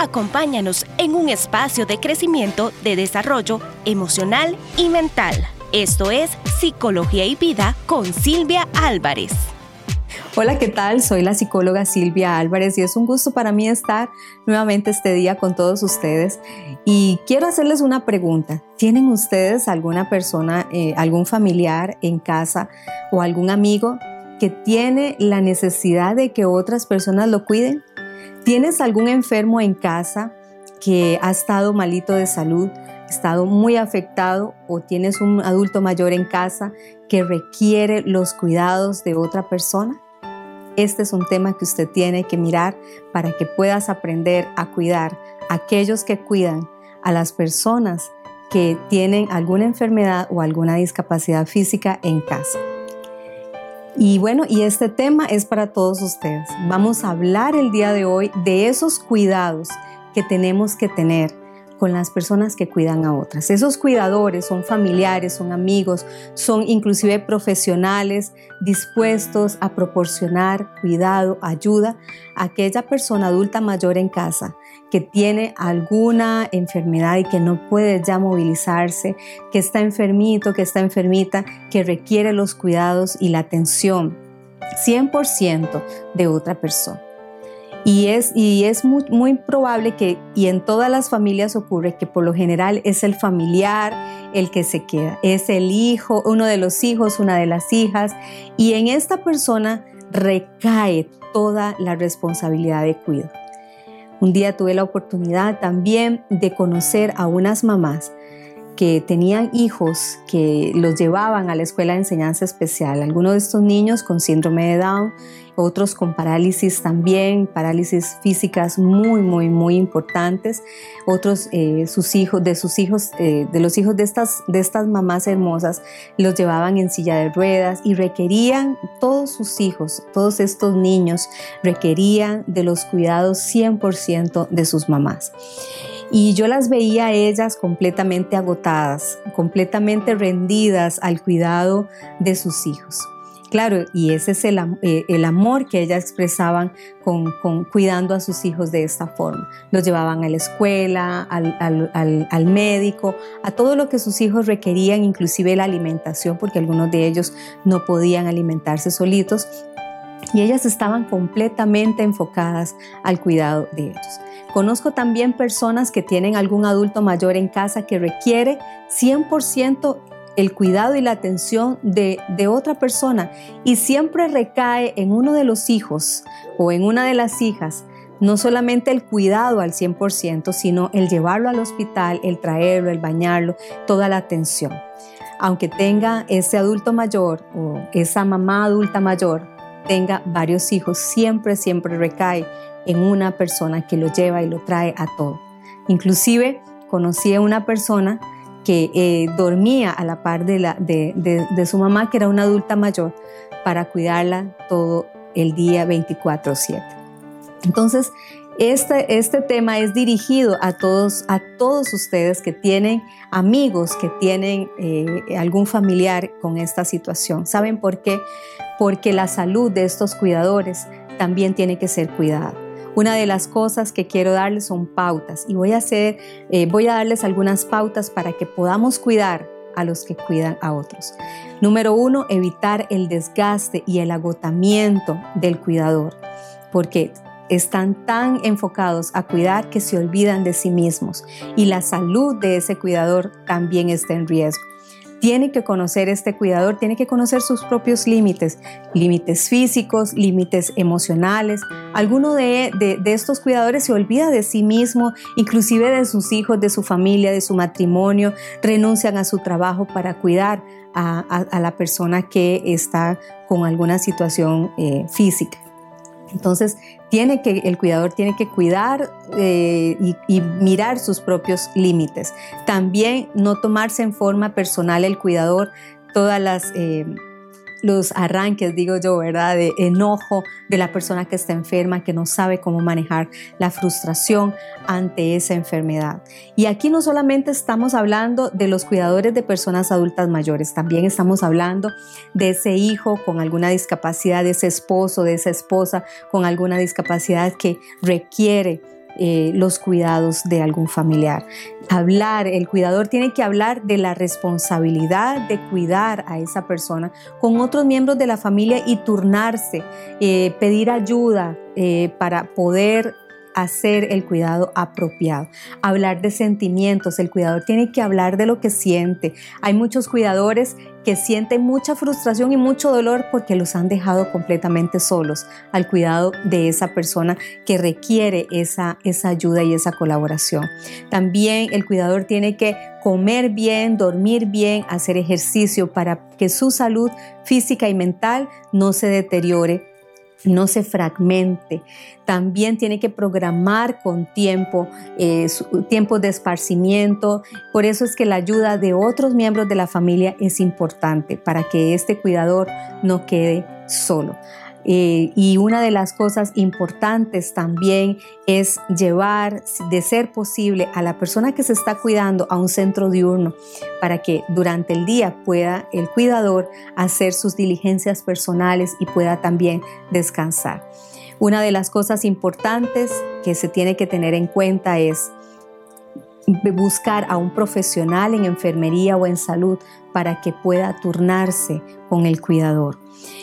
Acompáñanos en un espacio de crecimiento, de desarrollo emocional y mental. Esto es Psicología y Vida con Silvia Álvarez. Hola, ¿qué tal? Soy la psicóloga Silvia Álvarez y es un gusto para mí estar nuevamente este día con todos ustedes. Y quiero hacerles una pregunta. ¿Tienen ustedes alguna persona, eh, algún familiar en casa o algún amigo que tiene la necesidad de que otras personas lo cuiden? ¿Tienes algún enfermo en casa que ha estado malito de salud, estado muy afectado o tienes un adulto mayor en casa que requiere los cuidados de otra persona? Este es un tema que usted tiene que mirar para que puedas aprender a cuidar a aquellos que cuidan a las personas que tienen alguna enfermedad o alguna discapacidad física en casa. Y bueno, y este tema es para todos ustedes. Vamos a hablar el día de hoy de esos cuidados que tenemos que tener con las personas que cuidan a otras. Esos cuidadores son familiares, son amigos, son inclusive profesionales dispuestos a proporcionar cuidado, ayuda a aquella persona adulta mayor en casa que tiene alguna enfermedad y que no puede ya movilizarse, que está enfermito, que está enfermita, que requiere los cuidados y la atención 100% de otra persona. Y es, y es muy, muy, probable que, y en todas las familias ocurre, que por lo general es el familiar el que se queda, es el hijo, uno de los hijos, una de las hijas, y en esta persona recae toda la responsabilidad de cuidado. Un día tuve la oportunidad también de conocer a unas mamás que tenían hijos que los llevaban a la escuela de enseñanza especial. Algunos de estos niños con síndrome de Down, otros con parálisis también, parálisis físicas muy, muy, muy importantes. Otros, eh, sus hijos, de sus hijos, eh, de los hijos de estas, de estas mamás hermosas, los llevaban en silla de ruedas y requerían, todos sus hijos, todos estos niños, requerían de los cuidados 100% de sus mamás. Y yo las veía a ellas completamente agotadas, completamente rendidas al cuidado de sus hijos. Claro, y ese es el, eh, amor que ellas expresaban con, cuidando a sus hijos de esta forma. Los llevaban a la escuela, al, médico, a todo lo que sus hijos requerían, inclusive la alimentación, porque algunos de ellos no podían alimentarse solitos. Y ellas estaban completamente enfocadas al cuidado de ellos. Conozco también personas que tienen algún adulto mayor en casa que requiere 100% el cuidado y la atención de, otra persona y siempre recae en uno de los hijos o en una de las hijas no solamente el cuidado al 100%, sino el llevarlo al hospital, el traerlo, el bañarlo, toda la atención. Aunque tenga ese adulto mayor o esa mamá adulta mayor, tenga varios hijos, siempre, siempre recae en una persona que lo lleva y lo trae a todo. Inclusive conocí a una persona que eh, dormía a la par de, su mamá, que era una adulta mayor, para cuidarla todo el día 24/7. Entonces, este, este tema es dirigido a todos, a todos ustedes que tienen amigos, que tienen eh, algún familiar con esta situación. ¿Saben por qué? Porque la salud de estos cuidadores también tiene que ser cuidada. Una de las cosas que quiero darles son pautas y voy a, hacer, eh, voy a darles algunas pautas para que podamos cuidar a los que cuidan a otros. Número uno, evitar el desgaste y el agotamiento del cuidador, porque están tan enfocados a cuidar que se olvidan de sí mismos y la salud de ese cuidador también está en riesgo tiene que conocer este cuidador, tiene que conocer sus propios límites, límites físicos, límites emocionales. Alguno de, estos cuidadores se olvida de sí mismo, inclusive de sus hijos, de su familia, de su matrimonio, renuncian a su trabajo para cuidar a, la persona que está con alguna situación eh, física. Entonces, tiene que, el cuidador tiene que cuidar eh, y, mirar sus propios límites. También no tomarse en forma personal el cuidador todas las... Eh, los arranques, digo yo, ¿verdad? De enojo de la persona que está enferma, que no sabe cómo manejar la frustración ante esa enfermedad. Y aquí no solamente estamos hablando de los cuidadores de personas adultas mayores, también estamos hablando de ese hijo con alguna discapacidad, de ese esposo, de esa esposa con alguna discapacidad que requiere eh, los cuidados de algún familiar. Hablar, el cuidador tiene que hablar de la responsabilidad de cuidar a esa persona con otros miembros de la familia y turnarse, eh, pedir ayuda eh, para poder hacer el cuidado apropiado. Hablar de sentimientos, el cuidador tiene que hablar de lo que siente. Hay muchos cuidadores que sienten mucha frustración y mucho dolor porque los han dejado completamente solos al cuidado de esa persona que requiere esa, esa ayuda y esa colaboración. También el cuidador tiene que comer bien, dormir bien, hacer ejercicio para que su salud física y mental no se deteriore no se fragmente. También tiene que programar con tiempo, eh, tiempos de esparcimiento. Por eso es que la ayuda de otros miembros de la familia es importante para que este cuidador no quede solo. Eh, y una de las cosas importantes también es llevar, de ser posible, a la persona que se está cuidando a un centro diurno para que durante el día pueda el cuidador hacer sus diligencias personales y pueda también descansar. Una de las cosas importantes que se tiene que tener en cuenta es buscar a un profesional en enfermería o en salud para que pueda turnarse con el cuidador.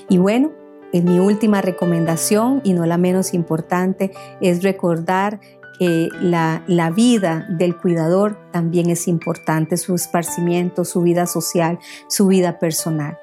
Y bueno, mi última recomendación, y no la menos importante, es recordar que la, vida del cuidador también es importante, su esparcimiento, su vida social, su vida personal.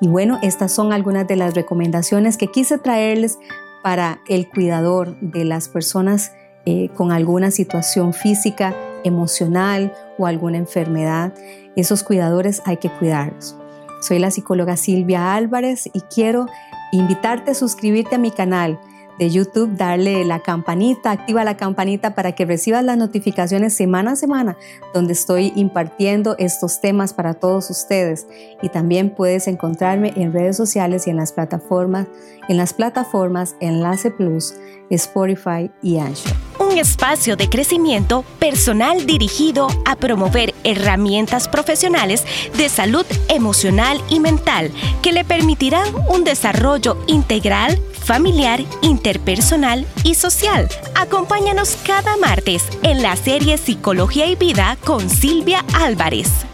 Y bueno, estas son algunas de las recomendaciones que quise traerles para el cuidador de las personas eh, con alguna situación física, emocional o alguna enfermedad. Esos cuidadores hay que cuidarlos. Soy la psicóloga Silvia Álvarez y quiero invitarte a suscribirte a mi canal de YouTube, darle la campanita, activa la campanita para que recibas las notificaciones semana a semana donde estoy impartiendo estos temas para todos ustedes. Y también puedes encontrarme en redes sociales y en las plataformas, en las plataformas Enlace Plus, Spotify y Anchor. Un espacio de crecimiento personal dirigido a promover herramientas profesionales de salud emocional y mental que le permitirán un desarrollo integral familiar, interpersonal y social. Acompáñanos cada martes en la serie Psicología y Vida con Silvia Álvarez.